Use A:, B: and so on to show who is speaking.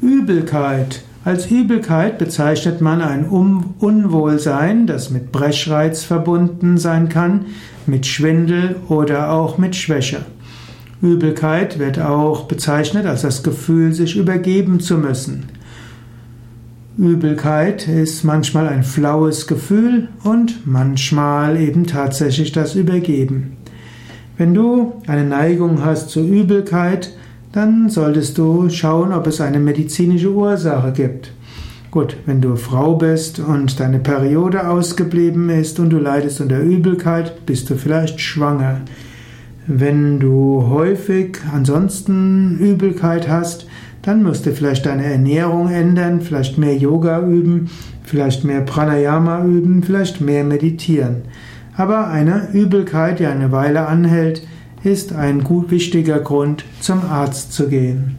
A: Übelkeit. Als Übelkeit bezeichnet man ein Unwohlsein, das mit Brechreiz verbunden sein kann, mit Schwindel oder auch mit Schwäche. Übelkeit wird auch bezeichnet als das Gefühl, sich übergeben zu müssen. Übelkeit ist manchmal ein flaues Gefühl und manchmal eben tatsächlich das Übergeben. Wenn du eine Neigung hast zur Übelkeit, dann solltest du schauen, ob es eine medizinische Ursache gibt. Gut, wenn du Frau bist und deine Periode ausgeblieben ist und du leidest unter Übelkeit, bist du vielleicht schwanger. Wenn du häufig ansonsten Übelkeit hast, dann musst du vielleicht deine Ernährung ändern, vielleicht mehr Yoga üben, vielleicht mehr Pranayama üben, vielleicht mehr meditieren. Aber eine Übelkeit, die eine Weile anhält, ist ein gut wichtiger Grund, zum Arzt zu gehen.